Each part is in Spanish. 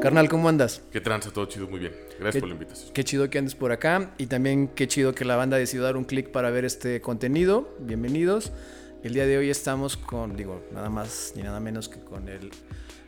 Carnal, ¿cómo andas? ¿Qué tranza? Todo chido, muy bien. Gracias Qué- por la invitación. Qué chido que andes por acá y también qué chido que la banda decidió dar un clic para ver este contenido. Bienvenidos. El día de hoy estamos con, digo, nada más ni nada menos que con el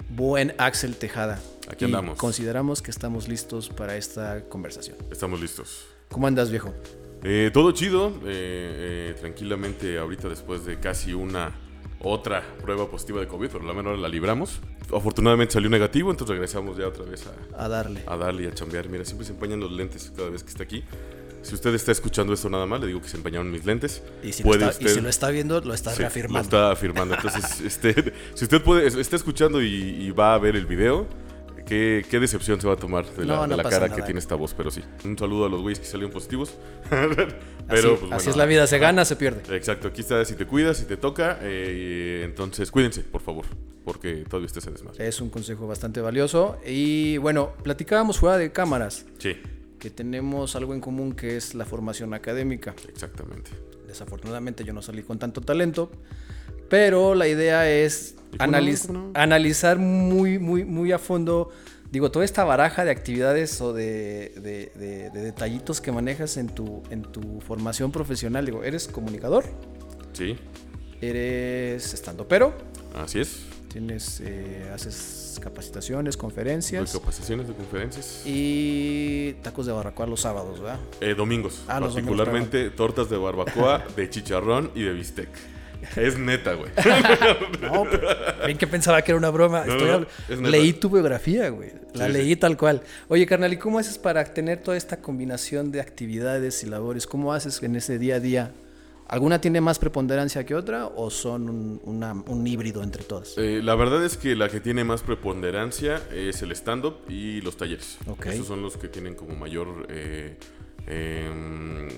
buen Axel Tejada. Aquí Y andamos. Consideramos que estamos listos para esta conversación. Estamos listos. ¿Cómo andas, viejo? Eh, todo chido, eh, eh, tranquilamente ahorita después de casi una otra prueba positiva de COVID, pero la menor la libramos. Afortunadamente salió negativo, entonces regresamos ya otra vez a, A darle. a darle y a chambear. Mira, siempre se empañan los lentes cada vez que está aquí. Si usted está escuchando esto nada más, le digo que se empañaron mis lentes. Y si, lo Puede está, y usted- si lo está viendo, lo está Sí, reafirmando. Lo está afirmando. Entonces, este, si usted puede, está escuchando y, y va a ver el video, ¿qué, qué decepción se va a tomar de la, No, de no la pasa cara nada. que tiene esta voz? Pero sí, un saludo a los güeyes que salieron positivos. así, Pero, pues, así bueno, es la vida, se gana, se pierde. Exacto, aquí está si te cuidas, si te toca. eh, entonces, cuídense, por favor, porque todavía usted se desmadre. Es un consejo bastante valioso. Y bueno, platicábamos fuera de cámaras Sí, que tenemos algo en común que es la formación académica. exactamente. Desafortunadamente yo no salí con tanto talento, pero la idea es analizar muy, muy, muy a fondo, digo, toda esta baraja de actividades o de, de- de- de detallitos que manejas en tu, en tu formación profesional. Digo, eres comunicador, Sí, eres estando pero, así es. tienes, eh, haces capacitaciones, Doy conferencias capacitaciones de conferencias. y tacos de barbacoa los sábados, ¿verdad? Eh, domingos, Ah, los domingos, particularmente tortas de barbacoa, de chicharrón y de bistec. Es neta, güey. No, pero bien que pensaba que era una broma. No, Estoy no, leí tu biografía, güey. La Sí, leí sí. tal cual. Oye, carnal, ¿y cómo haces para tener toda esta combinación de actividades y labores? ¿Cómo haces en ese día a día? ¿Alguna tiene más preponderancia que otra o son un, una- un híbrido entre todas? Eh, la verdad es que la que tiene más preponderancia es el stand-up y los talleres. Ok. Esos son los que tienen como mayor eh, em,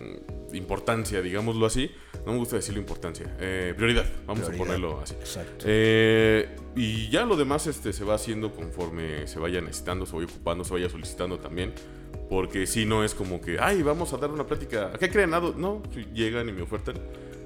importancia, digámoslo así. No me gusta decirlo importancia. Eh, prioridad, vamos Prioridad. a ponerlo así. Exacto. Eh, y ya lo demás este, se va haciendo conforme se vaya necesitando, se vaya ocupando, se vaya solicitando también. Porque si no es como que, ay, vamos a dar una plática. ¿A qué creen? No, llegan y me ofertan.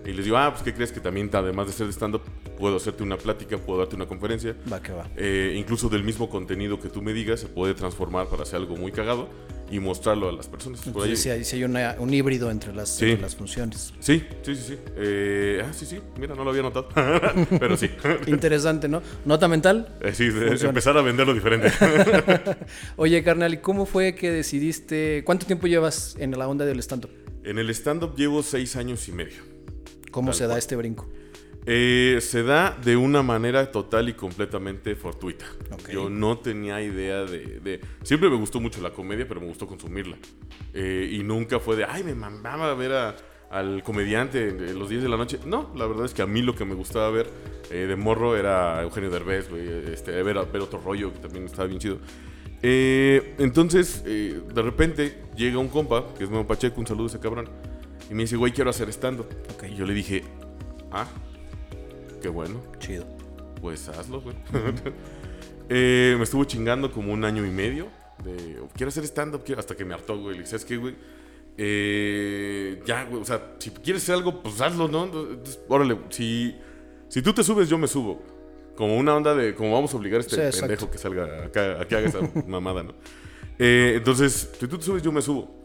Y les digo, ah, pues ¿qué crees que también, además de ser de stand-up, puedo hacerte una plática, puedo darte una conferencia? Va que va. Eh, incluso del mismo contenido que tú me digas, se puede transformar para hacer algo muy cagado y mostrarlo a las personas. Por ahí- Entonces, sí hay, sí hay una- un híbrido entre las, Sí. entre las funciones. Sí, sí, sí, sí. Eh, ah, sí, sí. Mira, no lo había notado. Pero sí. Interesante, ¿no? Nota mental. Eh, sí, Funciona. empezar a venderlo diferente. Oye, carnal, ¿y cómo fue que decidiste? ¿Cuánto tiempo llevas en la onda del stand-up? en el stand-up llevo seis años y medio. ¿Cómo Tal se da cual. este brinco? Eh, se da de una manera total y completamente fortuita. Yo no tenía idea de, de- Siempre me gustó mucho la comedia, pero me gustó consumirla. Eh, y nunca fue de, ay, me mamaba ver a- al comediante en los días de la noche. No, la verdad es que a mí lo que me gustaba ver eh, de morro era Eugenio Derbez, güey, este, ver, ver otro rollo que también estaba bien chido. Entonces, de repente llega un compa, que es Memo Pacheco, un saludo a ese cabrón, y me dice, güey, quiero hacer stand-up. Ok. Y yo le dije, ah, qué bueno, Chido. pues hazlo, güey. Eh, me estuvo chingando como un año y medio de, quiero hacer stand-up, quiero-", hasta que me hartó, güey. Le dije, ¿sabes qué, güey? Eh, ya, güey, o sea, si quieres hacer algo, pues hazlo, ¿no? Entonces, órale, si, si tú te subes, yo me subo. Como una onda de, como vamos a obligar a este Sí, pendejo que salga acá, a que haga esa mamada, ¿no? Eh, entonces, si tú te subes, yo me subo.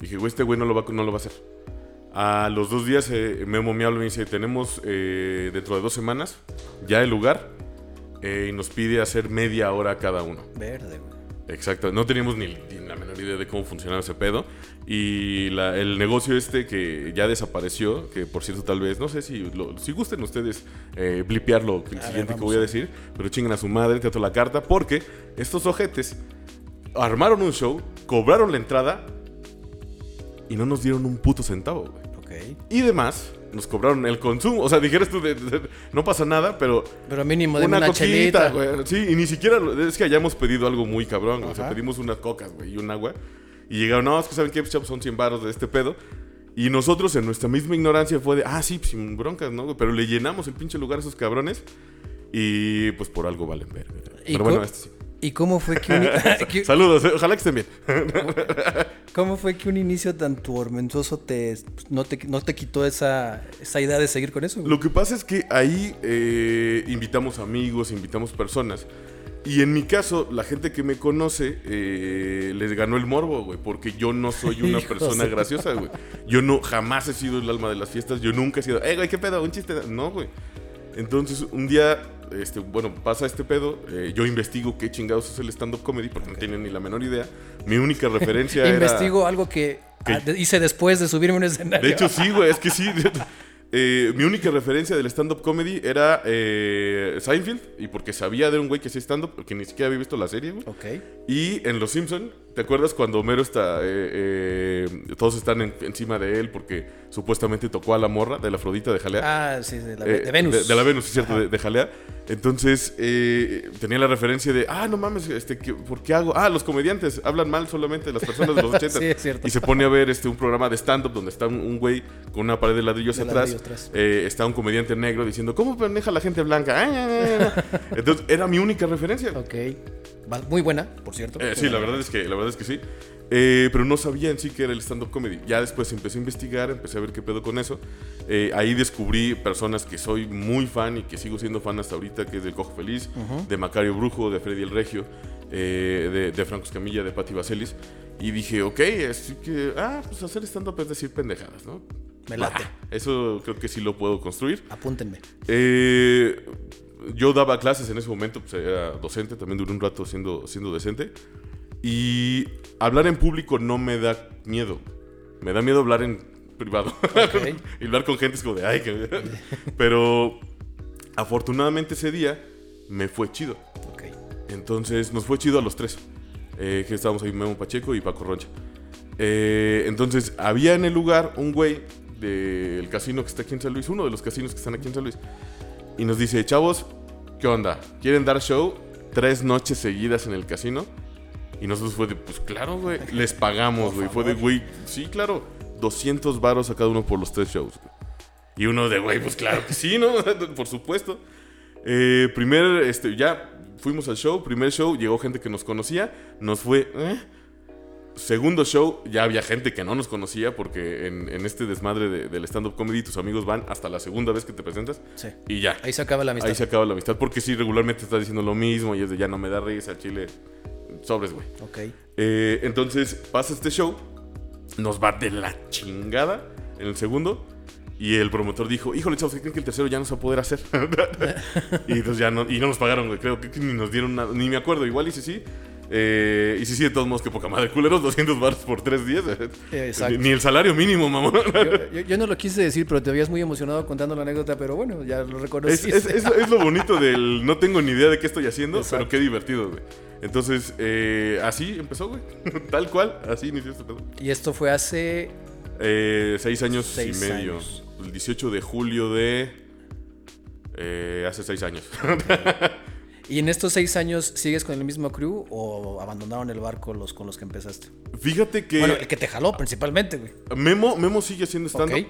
Dije, güey, este güey no lo va, no lo va a hacer. A los dos días eh, Memo me habla y me dice, tenemos eh, dentro de dos semanas ya el lugar eh, y nos pide hacer media hora cada uno. Verde, güey. Exacto, no teníamos ni, ni la menor idea de cómo funcionaba ese pedo. Y la- el negocio este que ya desapareció, que por cierto tal vez, no sé si, lo- si gusten ustedes eh, blipearlo, el A ver, siguiente que voy a decir, pero chingan a su madre, teatro la carta, porque estos ojetes armaron un show, cobraron la entrada y no nos dieron un puto centavo, güey. Y demás, nos cobraron el consumo. O sea, dijeras tú, de- de- no pasa nada, pero Pero mínimo de una, una, coquita, güey. Sí, y ni siquiera, es que hayamos pedido algo muy cabrón, güey. O sea, pedimos unas cocas, güey, y un agua. Y llegaron, no, es que saben qué, Pues, chavos, son 100 baros de este pedo. Y nosotros, en nuestra misma ignorancia, fue de, ah, sí, pues, sin broncas, ¿no? güey? Pero le llenamos el pinche lugar a esos cabrones. Y pues por algo valen ver. ¿Y, Pero bueno, este sí. ¿Y cómo fue que un, que- Saludos, eh, ojalá que estén bien. cómo fue que un inicio tan tormentoso te, no, te, no te quitó esa, esa idea de seguir con eso? güey? Lo que pasa es que ahí eh, invitamos amigos, invitamos personas. Y en mi caso, la gente que me conoce eh, les ganó el morbo, güey, porque yo no soy una persona graciosa, güey. Yo no, jamás he sido el alma de las fiestas, yo nunca he sido, eh, güey, qué pedo, un chiste. No, güey. Entonces, un día, este, bueno, pasa este pedo, eh, yo investigo qué chingados es el stand-up comedy, porque no tenía ni la menor idea. Mi única referencia era... Investigo algo que que- ah, hice después de subirme a un escenario. De hecho, sí, güey, es que sí. Eh, mi única referencia del stand-up comedy era eh, Seinfeld, y porque sabía de un güey que hacía stand-up, porque ni siquiera había visto la serie, güey. Ok. Y en Los Simpson, ¿te acuerdas cuando Homero está, eh, eh, todos están en- encima de él porque supuestamente tocó a la morra de la Afrodita de Jalea? Ah, sí, de, la, Eh, de Venus. De, de la Venus, es cierto, de, de Jalea. Entonces, eh, tenía la referencia de, ah, no mames, este, ¿qué- ¿por qué hago? Ah, los comediantes hablan mal solamente de las personas de los 80. Sí, es cierto. Y se pone a ver este, un programa de stand-up donde está un, güey con una pared de ladrillos atrás. atrás. Está un comediante negro diciendo, ¿cómo pendeja la gente blanca? Ay. Entonces, era mi única referencia. Ok. Muy buena, por cierto. Eh, sí, la verdad es que, la verdad es que sí. Eh, pero no sabía en sí que era el stand-up comedy. Ya después empecé a investigar, empecé a ver qué pedo con eso. Eh, ahí descubrí personas que soy muy fan y que sigo siendo fan hasta ahorita, que es del Cojo Feliz, de Macario Brujo, de Freddy el Regio, eh, de, de Franco Escamilla, de Patti Vaselis. Y dije, ok, así que, ah, pues hacer stand-up es decir pendejadas, ¿no? Me late. Eso creo que sí lo puedo construir. Apúntenme. Eh, yo daba clases en ese momento, pues era docente, también duré un rato siendo, siendo docente. Y hablar en público no me da miedo. Me da miedo hablar en privado. Y hablar con gente es como de, ay, que... Pero afortunadamente ese día me fue chido. Entonces nos fue chido a los tres. Eh, que estábamos ahí Memo Pacheco y Paco Roncha. Eh, entonces había en el lugar un güey del casino que está aquí en San Luis, uno de los casinos que están aquí en San Luis. Y nos dice, chavos, ¿qué onda? ¿Quieren dar show tres noches seguidas en el casino? Y nosotros fue de, pues claro, güey, les pagamos, güey. Fue de, güey, sí, claro, 200 varos a cada uno por los tres shows. Y uno de, güey, pues claro que sí, ¿no? por supuesto. Eh, primer, este, ya fuimos al show, primer show, llegó gente que nos conocía, nos fue, ¿eh? Segundo show, ya había gente que no nos conocía porque en, en este desmadre de- del stand-up comedy tus amigos van hasta la segunda vez que te presentas Sí. y ya. Ahí se acaba la amistad. Ahí se acaba la amistad porque sí, regularmente estás diciendo lo mismo y es de ya no me da risa, al chile, sobres, güey. Ok. Eh, entonces pasa este show, nos va de la chingada en el segundo. Y el promotor dijo, híjole, chavos, ¿qué creen que el tercero ya no se va a poder hacer? y entonces ya no, y no nos pagaron, güey. Creo que, ni nos dieron nada, ni me acuerdo, igual y sí, sí. Eh, y sí, sí, de todos modos, que poca madre, culeros, 200 baros por tres días. Exacto. Ni, el salario mínimo, mamón. Yo, yo- yo no lo quise decir, pero te veías muy emocionado contando la anécdota, pero bueno, ya lo reconocí. es- es- es lo bonito del no tengo ni idea de qué estoy haciendo, Exacto. pero qué divertido, güey. Entonces, eh, así empezó, güey. Tal cual, así inició este pedo. Y esto fue hace... Eh, seis años Seis y medio. años. El 18 de julio de. eh, hace seis años. ¿Y en estos seis años sigues con el mismo crew o abandonaron el barco los con los que empezaste? Fíjate que. Bueno, el que te jaló principalmente, güey. Memo, Memo sigue haciendo stand-up.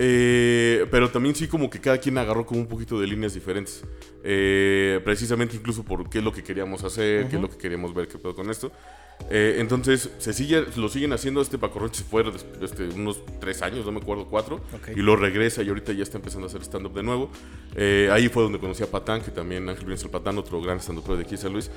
Eh, pero también sí como que cada quien agarró como un poquito de líneas diferentes. Eh, precisamente incluso por qué es lo que queríamos hacer, qué es lo que queríamos ver, qué pedo con esto. Eh, entonces, se sigue, lo siguen haciendo. Este Paco Roche se fue este, unos tres años, no me acuerdo, cuatro. Ok. Y lo regresa y ahorita ya está empezando a hacer stand-up de nuevo. Eh, ahí fue donde conocí a Patán, que también Ángel el Patán, otro gran stand-up de aquí de San Luis.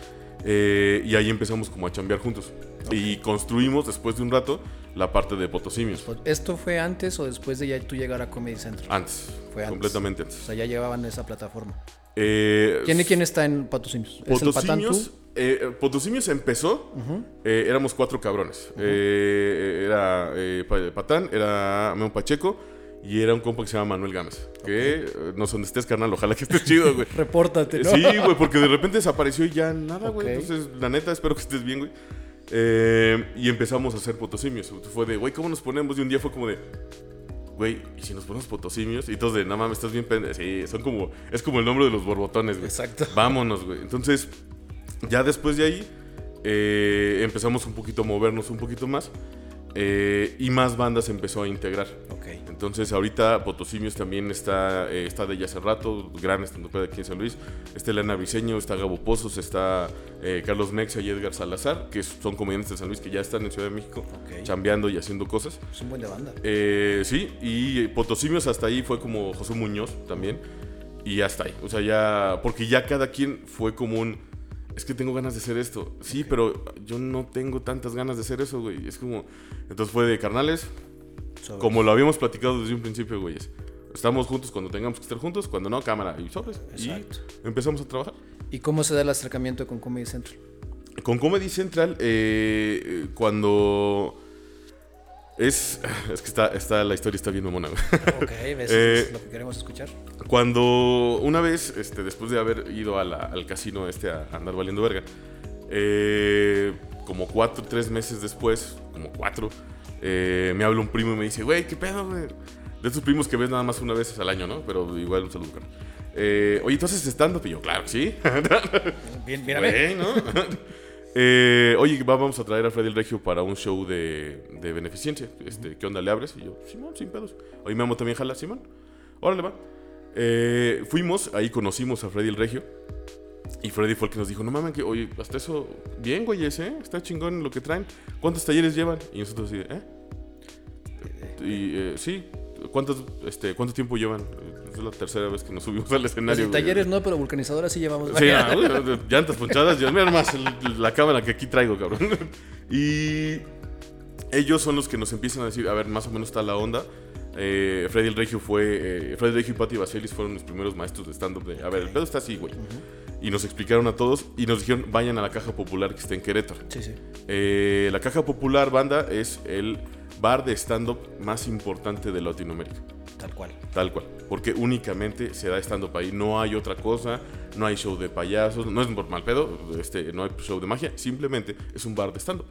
Eh, y ahí empezamos como a chambear juntos. Y construimos, después de un rato, la parte de Potosimios. ¿Esto fue antes o después de ya tú llegar a Comedy Central? Antes. Fue antes. Completamente O antes. sea, ya llevaban esa plataforma. Eh, ¿Quién y quién está en Patán Potosimios, eh, Potosimios empezó, eh, éramos cuatro cabrones. Eh, era eh, Pa- Patán, era Memo Pacheco y era un compa que se llama Manuel Gámez. Que eh, no sé dónde estés, carnal, ojalá que estés chido, güey. Repórtate, ¿no? Sí, güey, porque de repente desapareció y ya nada, güey. Entonces, la neta, espero que estés bien, güey. Y empezamos a hacer potosimios. Fue de, güey, ¿cómo nos ponemos? Y un día fue como de, güey, ¿y si nos ponemos potosimios? Y todos de, no mames, estás bien pendejo. Sí, son como, es como el nombre de los borbotones, güey. Exacto. Vámonos, güey. Entonces, ya después de ahí, eh, empezamos un poquito a movernos un poquito más. Eh, y más bandas empezó a integrar. Ok. Entonces ahorita Potosimios también está, eh, está de ya hace rato, gran estando de aquí en San Luis. Está Elena Briseño, está Gabo Pozos, está eh, Carlos Mexa y Edgar Salazar, que son comediantes de San Luis que ya están en Ciudad de México, Ok. chambeando y haciendo cosas. Es un buen de banda. Eh, sí, y Potosimios hasta ahí fue como José Muñoz también. Y hasta ahí. O sea, ya. Porque ya cada quien fue como un. Es que tengo ganas de hacer esto. Sí, pero yo no tengo tantas ganas de hacer eso, güey. Es como. Entonces fue de carnales. Como lo habíamos platicado desde un principio, güeyes. Estamos juntos cuando tengamos que estar juntos, cuando no, cámara y sobres. Exacto. Y empezamos a trabajar. ¿Y cómo se da el acercamiento con Comedy Central? Con Comedy Central, eh, cuando. Es. Es que está, está, la historia está bien mamona. Ok, ¿ves? Eh, es lo que queremos escuchar. Cuando una vez, este, después de haber ido a la- al casino este a andar valiendo verga, eh, como cuatro, tres meses después, como cuatro, eh, me habla un primo y me dice, güey, ¿qué pedo, güey? De esos primos que ves nada más una vez al año, ¿no? Pero igual un saludo, Oye, entonces stand-up? Y yo, claro sí. Bien. Güey, ¿no? Eh, oye, va- vamos a traer a Freddy el Regio para un show de, beneficencia. Este, ¿Qué onda le abres? Y yo, Simón, sin pedos. Oye, Memo también jala, Simón. Órale, va. Eh, fuimos, ahí conocimos a Freddy el Regio. Y Freddy fue el que nos dijo, no mames, que, oye, hasta eso, bien, güey, ¿eh? Está chingón lo que traen. ¿Cuántos talleres llevan? Y nosotros así, ¿eh? Y, eh, sí, ¿cuántos, este, ¿cuánto tiempo llevan? Es la tercera vez que nos subimos al Pues escenario. en güey. talleres no, pero vulcanizadoras sí llevamos. Sí, ah, llantas ponchadas. ya, Mira más la cámara que aquí traigo, cabrón. Y ellos son los que nos empiezan a decir, a ver, más o menos está la onda. Eh, Freddy el Regio fue. eh, Freddy el Regio y Patti Vaselis fueron los primeros maestros de stand-up. de, A ver, el pedo está así, güey. Y nos explicaron a todos y nos dijeron, vayan a la caja popular que está en Querétaro. Sí, sí. Eh, la caja popular, banda, es el bar de stand-up más importante de Latinoamérica. Tal cual. Tal cual. Porque únicamente se da stand-up ahí. No hay otra cosa. No hay show de payasos. No es por mal pedo. Este, no hay show de magia. Simplemente es un bar de stand-up.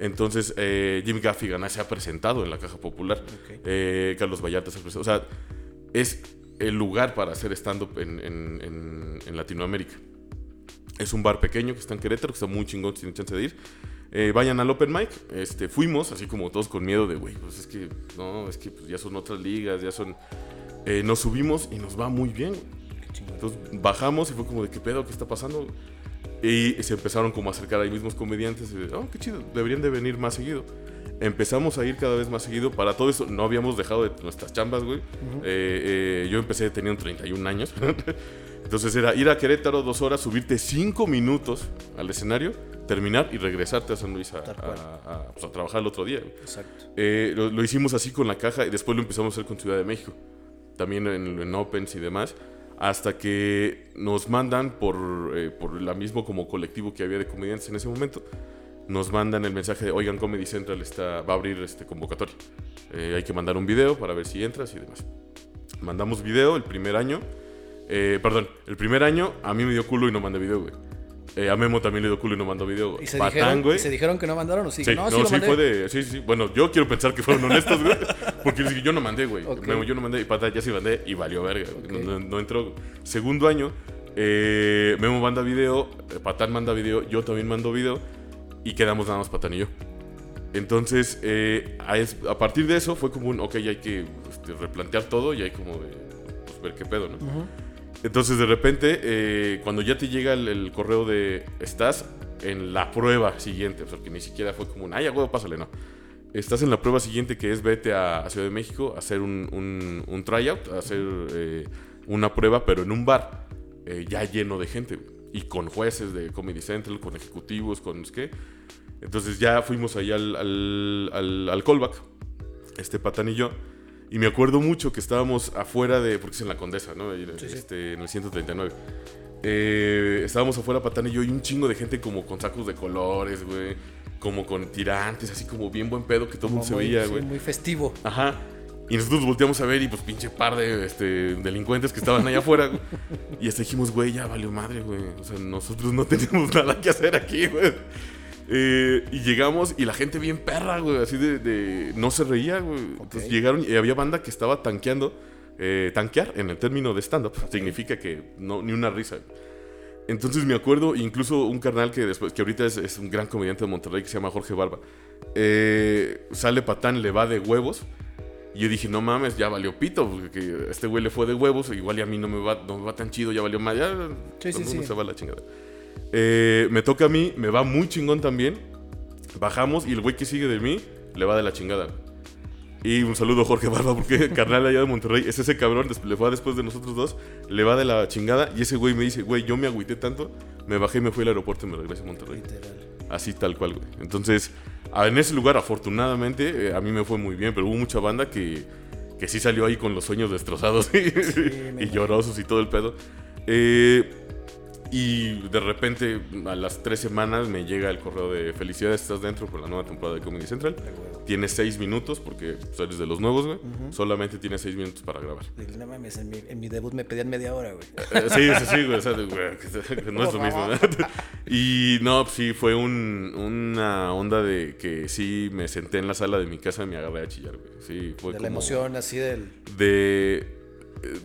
Entonces, eh, Jimmy Gaffigan se ha presentado en la Caja Popular. Eh, Carlos Vallarta se ha presentado. O sea, es el lugar para hacer stand-up en, en- en- en Latinoamérica. Es un bar pequeño que está en Querétaro, que está muy chingón, si tienen chance de ir. Eh, vayan al Open Mic. Este, fuimos, así como todos con miedo de, güey, pues es que, no, es que pues, ya son otras ligas, ya son... Eh, nos subimos y nos va muy bien. Entonces bajamos y fue como de, ¿qué pedo? ¿Qué está pasando? Y se empezaron como a acercar ahí mismos comediantes. Y oh, qué chido, deberían de venir más seguido. Empezamos a ir cada vez más seguido. Para todo eso no habíamos dejado de nuestras chambas, güey. Eh, eh, yo empecé teniendo 31 años. Entonces era ir a Querétaro dos horas, subirte cinco minutos al escenario, terminar y regresarte a San Luis a, a- a, pues, a trabajar el otro día. Exacto. Eh, lo, lo hicimos así con la caja y después lo empezamos a hacer con Ciudad de México. También en, en Opens y demás. Hasta que nos mandan por, eh, por la mismo como colectivo que había de comediantes en ese momento. Nos mandan el mensaje de, oigan, Comedy Central está, va a abrir este convocatoria. Eh, hay que mandar un video para ver si entras y demás. Mandamos video el primer año. Eh, perdón, el primer año a mí me dio culo y no mandé video, güey. Eh, a Memo también le dio culo y no mandó video. ¿Y se, dijeron. ¿y se dijeron que no mandaron o sí? Sí, no, no, sí, lo mandé. fue de. Sí, sí. Bueno, yo quiero pensar que fueron honestos, güey. Porque les dije, yo no mandé, güey. Ok. Memo, Yo no mandé. Y pata, ya sí mandé y valió verga. güey. Ok. No, no- entró. Segundo año, eh, Memo manda video, eh, Patán manda video, yo también mando video. Y quedamos nada más Patán y yo. Entonces, eh, a, es- a partir de eso fue como un, ok, hay que este, replantear todo y hay como de, pues, ver qué pedo, ¿no? Ujú. Entonces de repente, eh, cuando ya te llega el, correo de estás en la prueba siguiente, o sea, que ni siquiera fue como un, ay, huevo, pásale, no. Estás en la prueba siguiente que es vete a, a Ciudad de México a hacer un, tryout, a hacer eh, una prueba, pero en un bar eh, ya lleno de gente y con jueces de Comedy Central, con ejecutivos, con que. Entonces ya fuimos ahí al, al, al, al callback, este yo. Y me acuerdo mucho que estábamos afuera de. Porque es en la Condesa, ¿no? Sí, sí. este, En el 139. Eh, estábamos afuera, Patán y yo, y un chingo de gente como con sacos de colores, güey. Como con tirantes, así como bien buen pedo que todo el mundo se veía, sí, güey. muy festivo. Ajá. Y nosotros volteamos a ver y pues pinche par de este, delincuentes que estaban allá afuera. güey. Y hasta dijimos, güey, ya valió madre, güey. O sea, nosotros no tenemos nada que hacer aquí, güey. Eh, y llegamos y la gente bien perra, güey. Así de, de- No se reía, güey. Entonces llegaron y había banda que estaba tanqueando. Eh, tanquear en el término de stand-up significa que no, ni una risa. Entonces me acuerdo, incluso un carnal que después, que ahorita es, es un gran comediante de Monterrey que se llama Jorge Barba. eh, sale patán, le va de huevos. Y yo dije, no mames, ya valió pito, porque este güey le fue de huevos, igual y a mí no me va, no me va tan chido, ya valió más, ya Sí, sí, todo el mundo sí. se va a la chingada. Eh, me toca a mí, me va muy chingón también. Bajamos y el güey que sigue de mí le va de la chingada. Y un saludo a Jorge Barba, porque carnal allá de Monterrey es ese cabrón, le va después de nosotros dos, le va de la chingada. Y ese güey me dice, güey, yo me agüité tanto, me bajé y me fui al aeropuerto y me regresé a Monterrey. Literal. Así tal cual, güey. Entonces, en ese lugar, afortunadamente, eh, a mí me fue muy bien, pero hubo mucha banda que, que sí salió ahí con los sueños destrozados y, me y imagino. llorosos y todo el pedo. Eh, y de repente, a las tres semanas, me llega el correo de felicidades, estás dentro por la nueva temporada de Comedy Central. Tienes seis minutos, porque pues, eres de los nuevos, güey. Solamente tienes seis minutos para grabar. No mames, en mi, en mi debut me pedían media hora, güey. Eh, Sí, sí, sí, güey. o sea, güey, no es lo mismo. ¿verdad? Y no, pues sí, fue un- una onda de que sí me senté en la sala de mi casa y me agarré a chillar, güey. Sí, fue De como la emoción, así del De.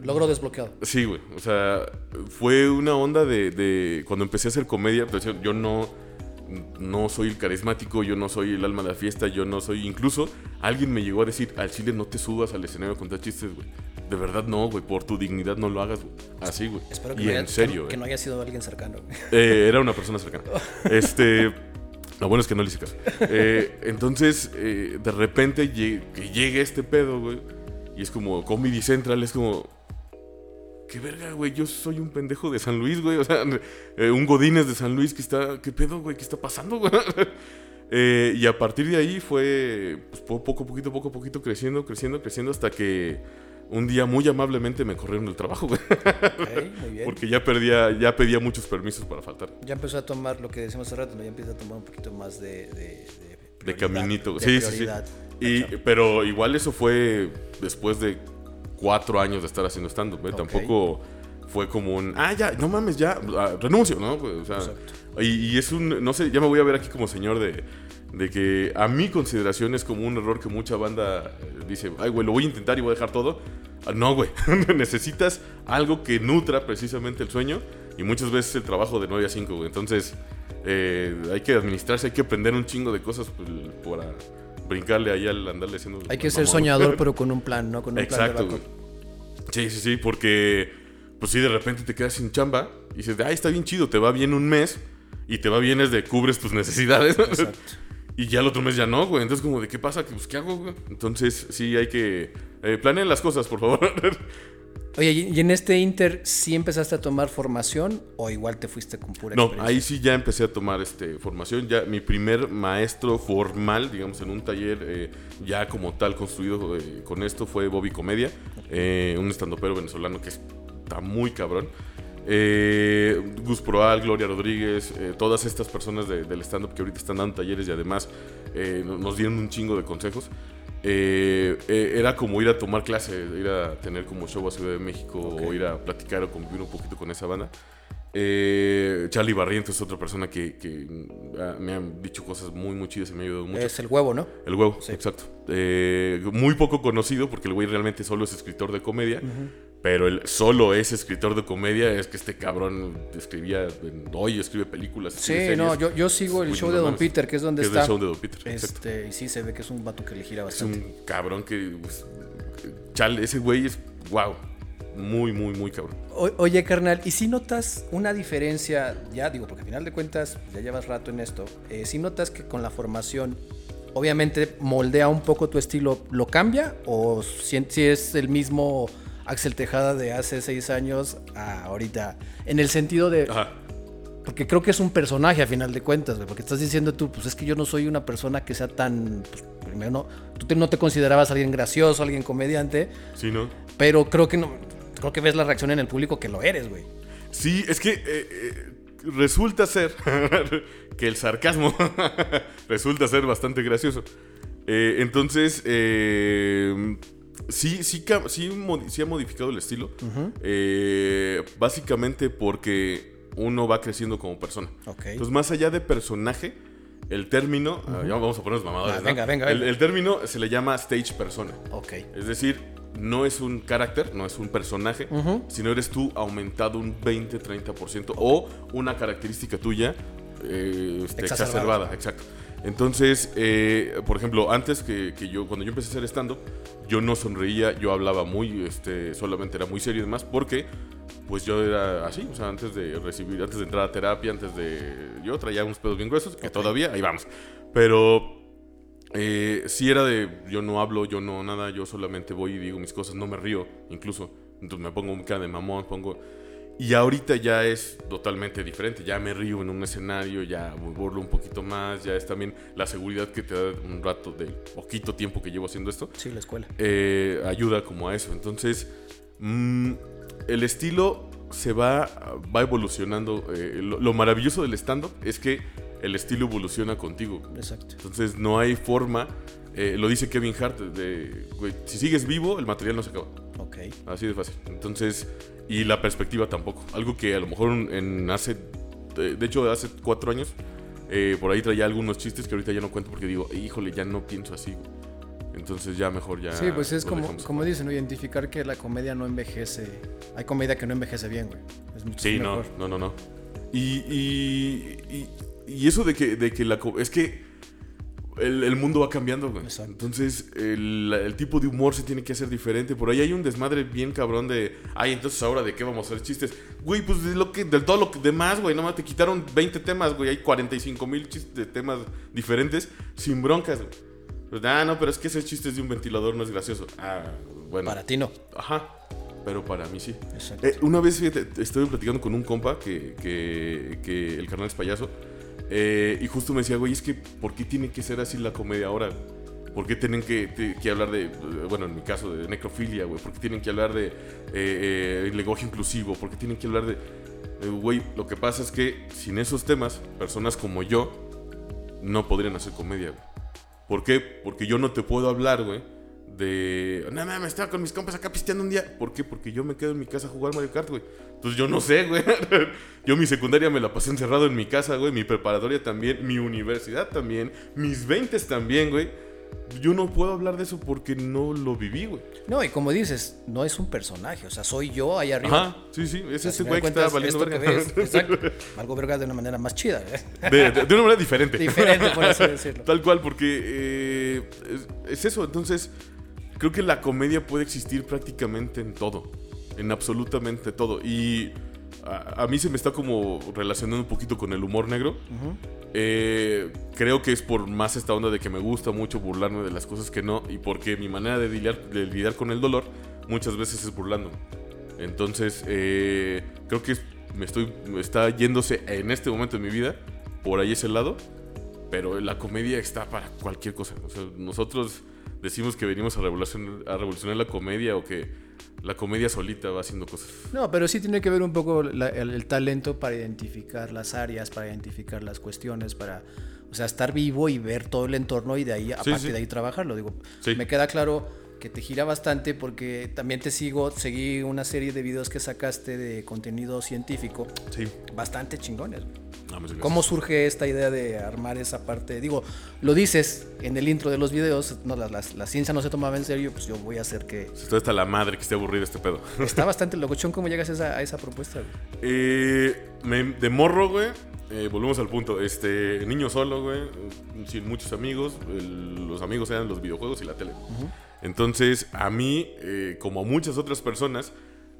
Logro desbloqueado. Sí, güey. O sea, fue una onda de, de- Cuando empecé a hacer comedia, pues, yo- no. No soy el carismático, yo no soy el alma de la fiesta, yo no soy. Incluso alguien me llegó a decir: Al chile no te subas al escenario a contar chistes, güey. De verdad no, güey. Por tu dignidad no lo hagas, güey. Así, güey. Espero que, Y no haya, en serio, que, que eh. no haya sido alguien cercano. Eh, era una persona cercana. Este. Lo bueno es que no le hice caso. Eh, entonces, eh, de repente que llegue este pedo, güey. Y es como Comedy Central, es como. ¿Qué verga, güey? Yo soy un pendejo de San Luis, güey. O sea, eh, un Godínez de San Luis que está. ¿Qué pedo, güey? ¿Qué está pasando, güey? Eh, y a partir de ahí fue pues, po- poco a poquito, poco a poquito creciendo, creciendo, creciendo hasta que un día muy amablemente me corrieron del trabajo, güey. Ok, muy bien. Porque ya perdía, ya pedía muchos permisos para faltar. Ya empezó a tomar lo que decíamos hace rato, ¿no? ya empieza a tomar un poquito más de. De, de, De caminito. de Sí, sí, sí. Y, pero igual eso fue después de cuatro años de estar haciendo stand-up. ¿eh? Ok. Tampoco fue como un, ah, ya, no mames, ya, ah, renuncio, ¿no? Pues, o sea, y, y es un, no sé, ya me voy a ver aquí como señor de, de que a mi consideración es como un error que mucha banda dice, ay, güey, lo voy a intentar y voy a dejar todo. Ah, No, güey, necesitas algo que nutra precisamente el sueño y muchas veces el trabajo de 9 a 5, güey. Entonces, eh, hay que administrarse, hay que aprender un chingo de cosas pues, para brincarle ahí al andarle haciendo... Hay que ser mamón. soñador, pero con un plan, ¿no? Con un Exacto, plan. Sí, sí, sí, porque pues sí, de repente te quedas sin chamba y dices, ay, está bien chido, te va bien un mes y te va bien es de cubres tus necesidades. Exacto. y ya el otro mes ya no, güey. Entonces, como, ¿de qué pasa? Pues, ¿Qué hago, güey? Entonces, sí, hay que... Eh, planeen las cosas, por favor. Oye, ¿y en este Inter sí empezaste a tomar formación o igual te fuiste con pura no, ahí sí ya empecé a tomar este, formación. Ya mi primer maestro formal, digamos, en un taller eh, ya como tal construido eh, con esto fue Bobby Comedia, eh, un estandopero venezolano que está muy cabrón. Eh, Gus Proal, Gloria Rodríguez, eh, todas estas personas de- del stand-up que ahorita están dando talleres y además eh, no- nos dieron un chingo de consejos. Eh, eh, era como ir a tomar clase, ir a tener como show a Ciudad de México o ir a platicar o convivir un poquito con esa banda. Eh, Charlie Barrientos es otra persona que, que, ah, me han dicho cosas muy, muy chidas y me ha ayudado mucho. Es el huevo, ¿no? El huevo, Sí. exacto. Eh, muy poco conocido porque el güey realmente solo es escritor de comedia. Pero el solo es escritor de comedia. Es que este cabrón escribía. hoy escribe películas. Sí, escribe no, yo, yo sigo el Uy, show no de Don mames. Peter, que es donde Que es está. del show de Don Peter. Este, y sí se ve que es un vato que le gira Es bastante. un cabrón que. pues, chale, ese güey es. Wow. Muy, muy, muy cabrón. O- oye, carnal, ¿y si notas una diferencia, ya digo, porque al final de cuentas ya llevas rato en esto, eh, si notas que con la formación, obviamente moldea un poco tu estilo, ¿lo cambia? ¿O si es el mismo Axel Tejada de hace seis años a ahorita? En el sentido de, Ajá. porque creo que es un personaje a final de cuentas, güey, porque estás diciendo tú, pues es que yo no soy una persona que sea tan, pues, primero no, tú te- no te considerabas alguien gracioso, alguien comediante, Sí, ¿no? pero creo que no, creo que ves la reacción en el público que lo eres, güey. Sí, es que eh, eh, resulta ser que el sarcasmo resulta ser bastante gracioso. Eh, entonces, sí, sí, sí, ha modificado el estilo. Eh, básicamente porque uno va creciendo como persona. Entonces, más allá de personaje, el término, ah, ya vamos a ponernos mamadores, Ah, ¿no? venga, venga, El, venga. el término se le llama stage persona. Ok. Es decir, no es un carácter, no es un personaje, sino eres tú aumentado un 20, 30% o una característica tuya eh, este, exacerbada. Exacto. Entonces, eh, por ejemplo, antes que, que, yo, cuando yo empecé a hacer stand-up, yo no sonreía, yo hablaba muy, este, solamente era muy serio y demás, porque pues yo era así, o sea, antes de recibir, antes de entrar a terapia, antes de... Yo traía unos pedos bien gruesos, que todavía, ahí vamos. Pero eh, si era de, yo no hablo, yo no nada, yo solamente voy y digo mis cosas, no me río, incluso. Entonces me pongo un cara de mamón, pongo... Y ahorita ya es totalmente diferente, ya me río en un escenario, ya burlo un poquito más, ya es también la seguridad que te da un rato de poquito tiempo que llevo haciendo esto. Sí, la escuela. Eh, ayuda como a eso. Entonces, mmm, el estilo se va, va evolucionando. Eh, lo, maravilloso del stand-up es que el estilo evoluciona contigo. Exacto. Entonces no hay forma. Eh, lo dice Kevin Hart, de, si sigues vivo, el material no se acaba. Ok. Así de fácil. Entonces, y la perspectiva tampoco. Algo que a lo mejor en hace, de, hecho, hace cuatro años, eh, por ahí traía algunos chistes que ahorita ya no cuento porque digo, híjole, ya no pienso así. Entonces ya mejor ya... Sí, pues es como, como dicen, identificar que la comedia no envejece. Hay comedia que no envejece bien, güey. Es mucho sí, no, no, no, no. Y, y, y, eso de que, de que la... Es que el, mundo va cambiando, güey. Entonces el, el, tipo de humor se tiene que hacer diferente. Por ahí hay un desmadre bien cabrón de... Ay, entonces ahora de qué vamos a hacer chistes. Güey, pues de, lo que, de todo lo que demás, güey. Nomás te quitaron 20 temas, güey. Hay 45 mil chistes de temas diferentes sin broncas, güey. Pues, ah, no, pero es que ese chiste de un ventilador no es gracioso. Ah, bueno. Para ti no. Ajá. Pero para mí sí. Eh, una vez estuve platicando con un compa que, que, el carnal es payaso. Eh, y justo me decía, güey, es que ¿por qué tiene que ser así la comedia ahora? ¿Por qué tienen que, hablar de, bueno, en mi caso, de necrofilia, güey? ¿Por qué tienen que hablar de eh, lenguaje inclusivo? ¿Por qué tienen que hablar de... Güey, lo que pasa es que sin esos temas, personas como yo no podrían hacer comedia, güey. ¿Por qué? Porque yo no te puedo hablar, güey, de... No, me estaba con mis compas acá pisteando un día. ¿Por qué? Porque yo me quedo en mi casa a jugar Mario Kart, güey. Entonces yo no sé, güey. yo mi secundaria me la pasé encerrado en mi casa, güey. Mi preparatoria también. Mi universidad también. Mis 20 también, güey yo no puedo hablar de eso porque no lo viví, güey. No, y como dices, no es un personaje, o sea, soy yo ahí arriba. Ajá, sí, sí, es ese güey que está valiendo verga. exacto, algo verga de una manera más chida. ¿eh? De, de, una manera diferente. Diferente, por así decirlo. Tal cual, porque eh, es, eso, entonces, creo que la comedia puede existir prácticamente en todo, en absolutamente todo. Y a, mí se me está como relacionando un poquito con el humor negro. Eh, creo que es por más esta onda de que me gusta mucho burlarme de las cosas que no y porque mi manera de lidiar, de lidiar con el dolor muchas veces es burlando. Entonces, eh, creo que me estoy me está yéndose en este momento de mi vida por ahí ese lado, pero la comedia está para cualquier cosa. nosotros decimos que venimos a revolucionar, a revolucionar la comedia o que la comedia solita va haciendo cosas. No, pero sí tiene que ver un poco el, talento para identificar las áreas, para identificar las cuestiones, para, o sea, estar vivo y ver todo el entorno y de ahí, aparte de ahí trabajarlo. Digo, me queda claro que te gira bastante porque también te sigo, seguí una serie de videos que sacaste de contenido científico. Sí. Bastante chingones. ¿Cómo surge esta idea de armar esa parte? Digo, lo dices en el intro de los videos, no, la, la, ciencia no se tomaba en serio, pues yo voy a hacer que... Esto está la madre que esté aburrido este pedo. Está bastante locochón, ¿cómo llegas a esa, a esa propuesta? Eh, de morro, güey, eh, volvemos al punto. Este, niño solo, güey, sin muchos amigos. los amigos eran los videojuegos y la tele. Entonces, a mí, eh, como a muchas otras personas,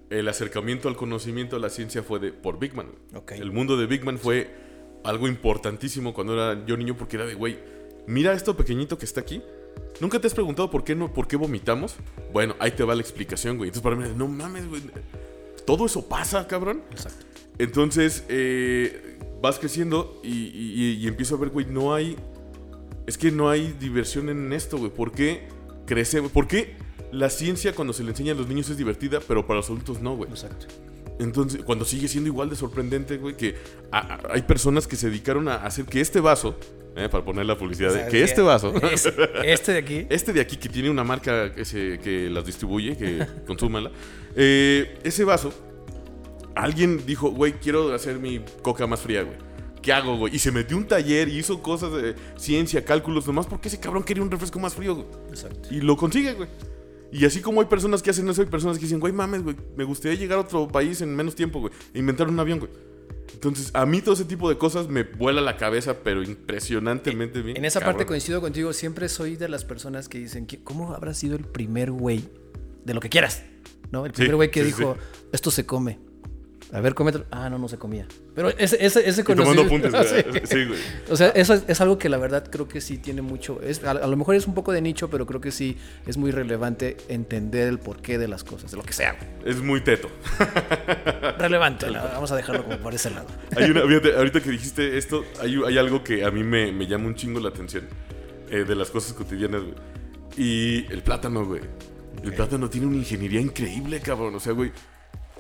el acercamiento al conocimiento de la ciencia fue de, por Big Man. El mundo de Big Man fue algo importantísimo cuando era yo niño porque era de, güey, mira esto pequeñito que está aquí. ¿Nunca te has preguntado por qué, no, por qué vomitamos? Bueno, ahí te va la explicación, güey. Entonces para mí, no mames, güey. Todo eso pasa, cabrón. Exacto. Entonces, eh, vas creciendo y, y empiezo a ver, güey, no hay... Es que no hay diversión en esto, güey. ¿Por qué crecemos? ¿Por qué la ciencia cuando se le enseña a los niños es divertida, pero para los adultos no, güey. Exacto. Entonces, cuando sigue siendo igual de sorprendente, güey, que hay personas que se dedicaron a hacer que este vaso, eh, para poner la publicidad, que este vaso, este de aquí, este de aquí que tiene una marca que, se, que las distribuye, que consúmala, eh, ese vaso, alguien dijo, güey, quiero hacer mi coca más fría, güey. ¿Qué hago, güey? Y se metió un taller y hizo cosas de ciencia, cálculos, nomás porque ese cabrón quería un refresco más frío, güey. Exacto. Y lo consigue, güey. Y así como hay personas que hacen eso, hay personas que dicen, güey, mames, güey, me gustaría llegar a otro país en menos tiempo, güey, e inventar un avión, güey. Entonces, a mí todo ese tipo de cosas me vuela la cabeza, pero impresionantemente bien. En esa parte cabrón. coincido contigo, siempre soy de las personas que dicen, que, ¿cómo habrá sido el primer güey de lo que quieras? ¿No? El primer Sí, güey que sí, dijo, esto se come. A ver, cómetelo. Ah, no, no se comía. Pero ese, ese, ese Y tomando conocimiento- apuntes, güey. Sí. Güey. O sea, eso es, es algo que la verdad creo que sí tiene mucho. Es, a, a lo mejor es un poco de nicho, pero creo que sí es muy relevante entender el porqué de las cosas, de lo que sea. güey. Es muy teto. Relevante, la- vamos a dejarlo como por ese lado. Hay una, fíjate, ahorita que dijiste esto, hay, hay algo que a mí me, me llama un chingo la atención eh, de las cosas cotidianas, güey. Y el plátano, güey. El plátano tiene una ingeniería increíble, cabrón. O sea, güey.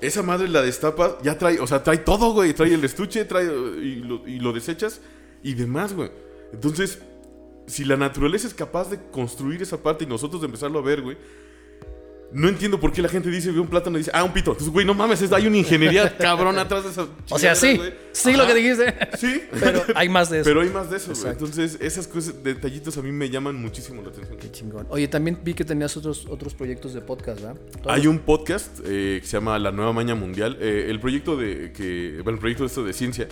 Esa madre la destapas, ya trae, o sea, trae todo, güey. Trae el estuche, trae y lo, y lo desechas y demás, güey. Entonces, si la naturaleza es capaz de construir esa parte y nosotros de empezarlo a ver, güey. No entiendo por qué la gente dice, ve un plátano y dice, ah, un pito. Entonces, güey, no mames, es- hay una ingeniería cabrón atrás de esa O sea, sí, güey. sí lo que dijiste. Sí, Pero hay más de eso. pero hay más de eso, güey. Entonces, esas cosas, detallitos a mí me llaman muchísimo la atención. Qué chingón. Oye, también vi que tenías otros, otros proyectos de podcast, ¿verdad? Todos Hay un podcast eh, que se llama La Nueva Maña Mundial. Eh, el proyecto de que, bueno, el proyecto de esto de ciencia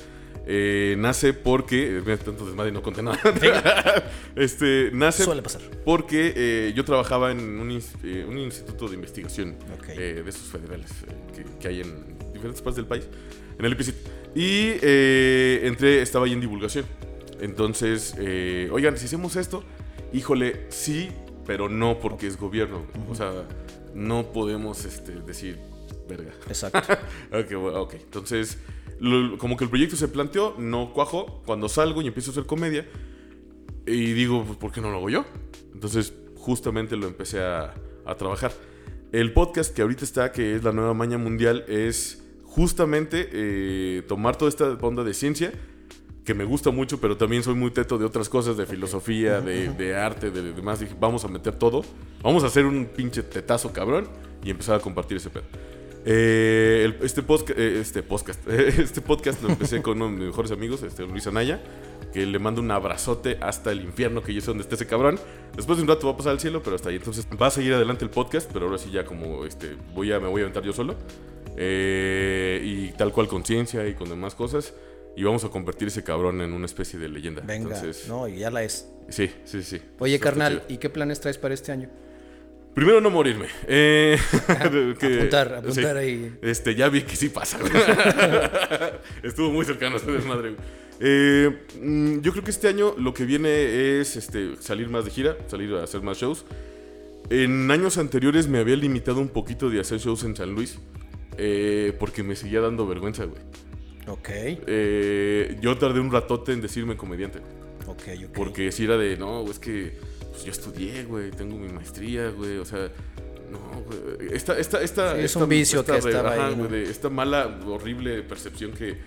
eh, nace porque, mira, tanto desmadre y no conté nada. este, nace Suele pasar. porque eh, yo trabajaba en un, eh, un instituto de investigación de esos federales que, que hay en diferentes partes del país, en el IPCIT. Y entré, estaba ahí en divulgación. Entonces, oigan, si hacemos esto, híjole, sí, pero no porque es gobierno. O sea, no podemos este, decir, verga. Exacto. Ok, bueno, ok. Entonces, lo- como que el proyecto se planteó, no cuajó. Cuando salgo y empiezo a hacer comedia, y digo, pues, ¿por qué no lo hago yo? Entonces, justamente lo empecé a, a trabajar. El podcast que ahorita está, que es la nueva maña mundial, es justamente eh, tomar toda esta onda de ciencia, que me gusta mucho, pero también soy muy teto de otras cosas, de filosofía, de, de arte, de, de demás. Dije, vamos a meter todo, vamos a hacer un pinche tetazo cabrón y empezar a compartir ese pedo. Eh, el- este, eh, este podcast, este podcast lo empecé con uno de mis mejores amigos, este, Luis Anaya, que le mando un abrazote hasta el infierno, que yo sé dónde está ese cabrón. Después de un rato va a pasar al cielo, pero hasta ahí. Entonces va a seguir adelante el podcast, pero ahora sí ya como este, voy a, me voy a aventar yo solo. Eh, y tal cual conciencia y con demás cosas. Y vamos a convertir ese cabrón en una especie de leyenda. Venga. Entonces, No, y ya la es. sí, sí, sí. Oye, carnal. ¿y qué planes traes para este año? Primero no morirme. Eh, que- apuntar, apuntar sí. ahí. Este, ya vi que sí pasa. güey. Estuvo muy cercano a ese desmadre. Eh, mm, yo creo que este año lo que viene es este, salir más de gira, salir a hacer más shows. En años anteriores me había limitado un poquito de hacer shows en San Luis. eh, porque me seguía dando vergüenza, güey. Ok, Eh, yo tardé un ratote en decirme comediante. ok, ok. Porque si era de, no, es que pues, yo estudié, güey, tengo mi maestría, güey, o sea, no, güey. Esta, esta, esta, Sí, es esta- un vicio esta que estaba ajá, ahí, ¿no? güey, esta mala, horrible percepción que,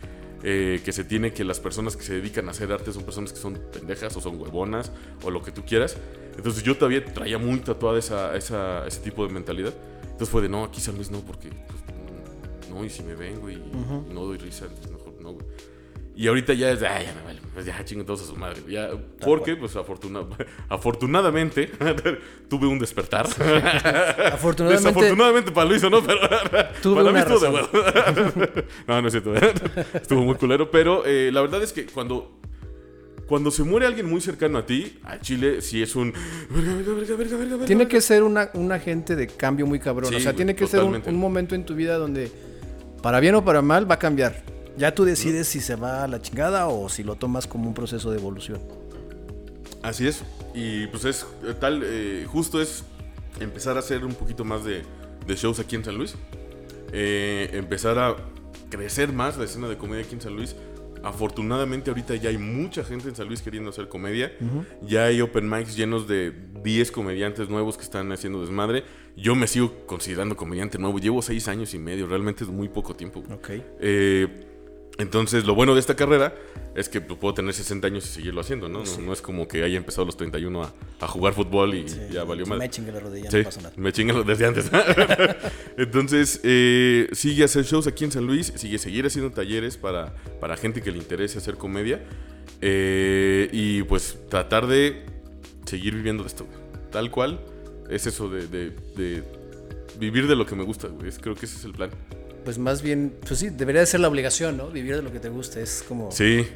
eh, que se tiene que las personas que se dedican a hacer arte son personas que son pendejas o son huevonas o lo que tú quieras. Entonces yo todavía traía muy tatuada esa, esa, ese tipo de mentalidad. Entonces fue de, no, aquí San Luis no, porque, pues, no, y si me ven, güey, y no doy risa, mejor no, güey. Y ahorita ya es de, ay, ya me vale, pues ya chinguen todos a su madre. Ya, porque, pues afortuna- afortunadamente, tuve un despertar. Afortunadamente, Desafortunadamente para Luis, ¿no? Pero Tuve para mí una razón. huevo. no, no es cierto. estuvo muy culero. Pero eh, la verdad es que cuando, cuando se muere alguien muy cercano a ti, a Chile sí es un. Tiene que ser una, un agente de cambio muy cabrón. Sí, o sea, tiene que ser un momento en tu vida donde, para bien o para mal, va a cambiar. Ya tú decides si se va a la chingada o si lo tomas como un proceso de evolución. Así es. Y pues es eh, tal, eh, justo es empezar a hacer un poquito más de, de shows aquí en San Luis. Eh, empezar a crecer más la escena de comedia aquí en San Luis. Afortunadamente ahorita ya hay mucha gente en San Luis queriendo hacer comedia. Ya hay open mics llenos de 10 comediantes nuevos que están haciendo desmadre. Yo me sigo considerando comediante nuevo. Llevo 6 años y medio. Realmente es muy poco tiempo. Ok. Eh, entonces, lo bueno de esta carrera es que pues, puedo tener 60 años y seguirlo haciendo, ¿no? No, no es como que haya empezado a los 31 a, a jugar fútbol y ya valió Me mal. chingue la rodilla, Sí, no pasa nada. me chingan desde antes. Entonces, eh, sigue hacer shows aquí en San Luis, sigue seguir haciendo talleres para, para gente que le interese hacer comedia. eh, y pues tratar de seguir viviendo de esto, tal cual. es eso de, de- de vivir de lo que me gusta, güey. Creo que ese es el plan. Pues más bien, pues sí, debería de ser la obligación, ¿no? Vivir de lo que te guste, es como... Sí.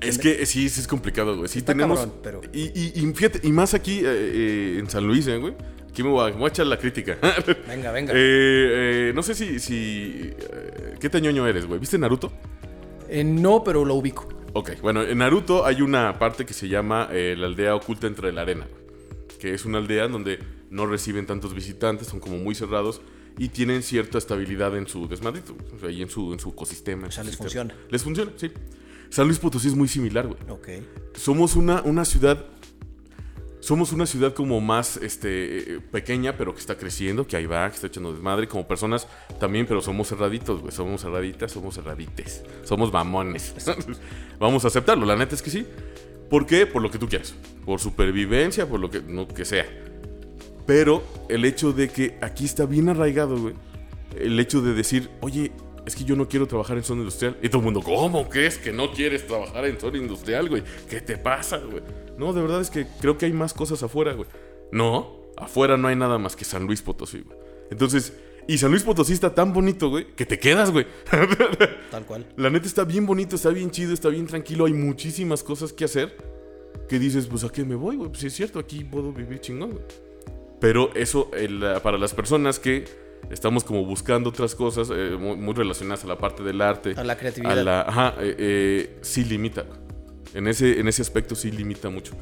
Es que sí, sí es complicado, güey. Sí Está tenemos. cabrón, pero- y, y, y fíjate, y más aquí eh, eh, en San Luis, ¿eh, güey. Aquí me voy, a, me voy a echar la crítica. Venga, venga. Eh, no sé si. si ¿Qué tañoño eres, güey? ¿Viste Naruto? No, pero lo ubico. Ok, bueno, en Naruto hay una parte que se llama la aldea oculta entre la arena, que es una aldea donde no reciben tantos visitantes, son como muy cerrados y tienen cierta estabilidad en su desmadrito, o sea, y en su, en su ecosistema. O sea, les sistema. funciona. Les funciona, sí. San Luis Potosí es muy similar, güey. Ok. Somos una, una ciudad. Somos una ciudad como más este, pequeña, pero que está creciendo, que ahí va, que está echando desmadre, como personas también, pero somos cerraditos, güey. Somos cerraditas, somos cerradites. Somos mamones. Vamos a aceptarlo, la neta es que sí. ¿Por qué? Por lo que tú quieras. Por supervivencia, por lo que, no, que sea. Pero el hecho de que aquí está bien arraigado, güey. El hecho de decir, oye, es que yo no quiero trabajar en zona industrial. Y todo el mundo, ¿cómo que es que no quieres trabajar en zona industrial, güey? ¿Qué te pasa, güey? No, de verdad es que creo que hay más cosas afuera, güey. No, afuera no hay nada más que San Luis Potosí, güey. Entonces, y San Luis Potosí está tan bonito, güey, que te quedas, güey. Tal cual. La neta está bien bonito, está bien chido, está bien tranquilo. Hay muchísimas cosas que hacer que dices, pues a qué me voy, güey. Pues sí es cierto, aquí puedo vivir chingón, güey. Pero eso, el, para las personas que estamos como buscando otras cosas eh, muy, muy relacionadas a la parte del arte, A la creatividad. a la, ajá, eh, eh, sí limita. En ese, en ese aspecto sí limita mucho.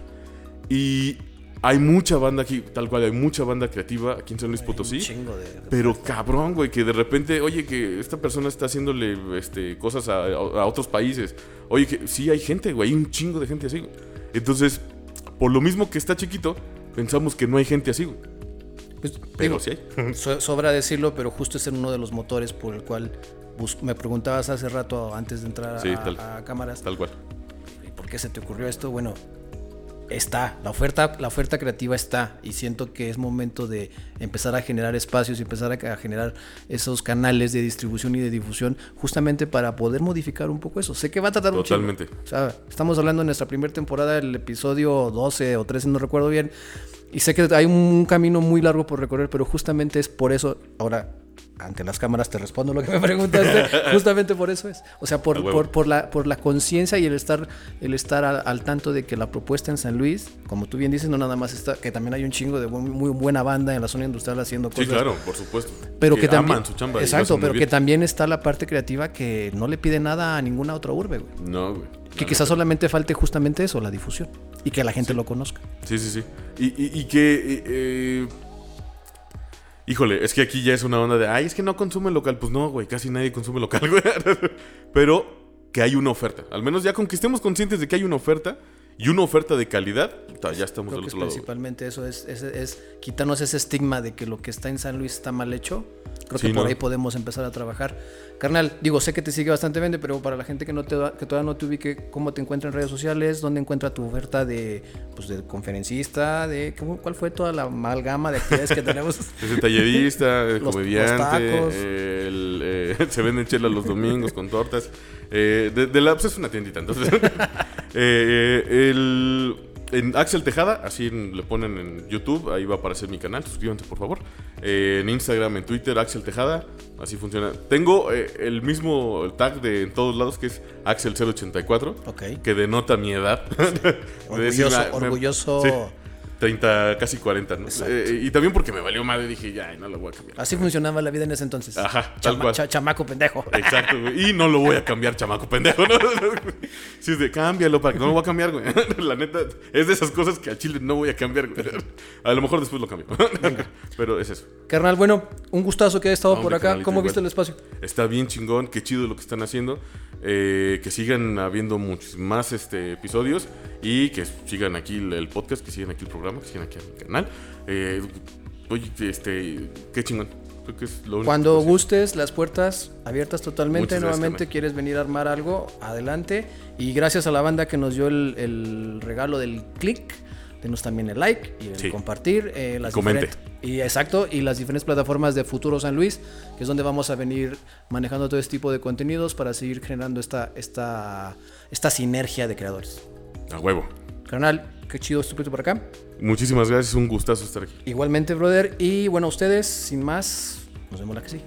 Y hay mucha banda aquí, tal cual, hay mucha banda creativa aquí en San Luis Potosí. Chingo de... Pero cabrón, güey, que de repente, oye, que esta persona está haciéndole este, cosas a, a otros países. Oye, que sí hay gente, güey, hay un chingo de gente así. Entonces, por lo mismo que está chiquito, pensamos que no hay gente así, güey. Pues, Pero digo, sí hay. so- sobra decirlo, pero justo es uno de los motores por el cual me preguntabas hace rato antes de entrar Sí, a, tal- a cámaras, Tal cual. ¿y ¿por qué se te ocurrió esto? Bueno, está, la oferta, la oferta creativa está y siento que es momento de empezar a generar espacios y empezar a, a generar esos canales de distribución y de difusión justamente para poder modificar un poco eso. Sé que va a un chingo. Totalmente. O sea, estamos hablando en nuestra primera temporada, el episodio 12 o 13, no recuerdo bien. Y sé que hay un camino muy largo por recorrer, pero justamente es por eso. Ahora, ante las cámaras te respondo lo que me preguntaste. justamente por eso es. O sea, por, por, por la, por la conciencia y el estar, el estar al, al tanto de que la propuesta en San Luis, como tú bien dices, no nada más está, que también hay un chingo de muy, muy buena banda en la zona industrial haciendo Sí, cosas. claro, por supuesto. Pero que, también. aman su chamba. exacto, pero que también está la parte creativa que no le pide nada a ninguna otra urbe, güey. No, güey. Que quizás solamente falte justamente eso, la difusión. Y que la gente lo conozca. Sí, sí, sí. Y, y- y que. eh, eh, híjole, es que aquí ya es una onda de. Ay, es que no consume local. Pues no, güey, casi nadie consume local, güey. Pero que hay una oferta. Al menos ya con que estemos conscientes de que hay una oferta y una oferta de calidad, ya estamos Creo del otro lado. principalmente eso, es, es, es quitarnos ese estigma de que lo que está en San Luis está mal hecho. Creo Sí, que por ¿no? ahí podemos empezar a trabajar. Carnal, digo, sé que te sigue bastante bien, pero para la gente que, no te, que todavía no te ubique, ¿cómo te encuentra en redes sociales? ¿Dónde encuentra tu oferta de, pues, de conferencista? De, ¿cómo- ¿Cuál fue toda la amalgama de actividades que tenemos? Es el tallerista, el Los- los comediante, tacos. el, eh, se venden chelas los domingos con tortas. Eh, de, de la, pues es una tiendita, entonces. Eh, el, en Axel Tejada, así le ponen en YouTube, ahí va a aparecer mi canal, suscríbanse por favor. Eh, en Instagram, en Twitter, Axel Tejada, así funciona. Tengo eh, el mismo tag de en todos lados que es Axel084, Ok. que denota mi edad. De decir, Orgulloso, me- orgulloso. sí. 30, casi 40, ¿no? Eh, y también porque me valió madre, dije, ya, no lo voy a cambiar. Así funcionaba la vida en ese entonces. Ajá, tal Chama- cual. cha- chamaco pendejo. Exacto, güey. Y no lo voy a cambiar, chamaco pendejo, ¿no? Si es de cámbialo para que no lo voy a cambiar, güey. La neta, es de esas cosas que al chile no voy a cambiar, güey. A lo mejor después lo cambio. Pero es eso. Carnal, bueno, un gustazo que hayas estado por acá. carnalito, ¿Cómo igual. viste el espacio? Está bien chingón, qué chido lo que están haciendo. Eh, que sigan habiendo muchos más este, episodios y que sigan aquí el, el podcast, que sigan aquí el programa, que sigan aquí mi canal. Eh, oye, este, qué chingón. Creo que es lo único Cuando que gustes, las puertas abiertas totalmente. Nuevamente quieres venir a armar algo, adelante. Y gracias a la banda que nos dio el, el regalo del click. Denos también el like y el Sí. compartir. eh, las Comente. diferent- Y exacto, y las diferentes plataformas de Futuro San Luis, que es donde vamos a venir manejando todo este tipo de contenidos para seguir generando esta, esta, esta sinergia de creadores. A huevo. Carnal, qué chido estuviste por acá. Muchísimas gracias, un gustazo estar aquí. Igualmente, brother. Y bueno, ustedes, sin más, nos vemos la que sí.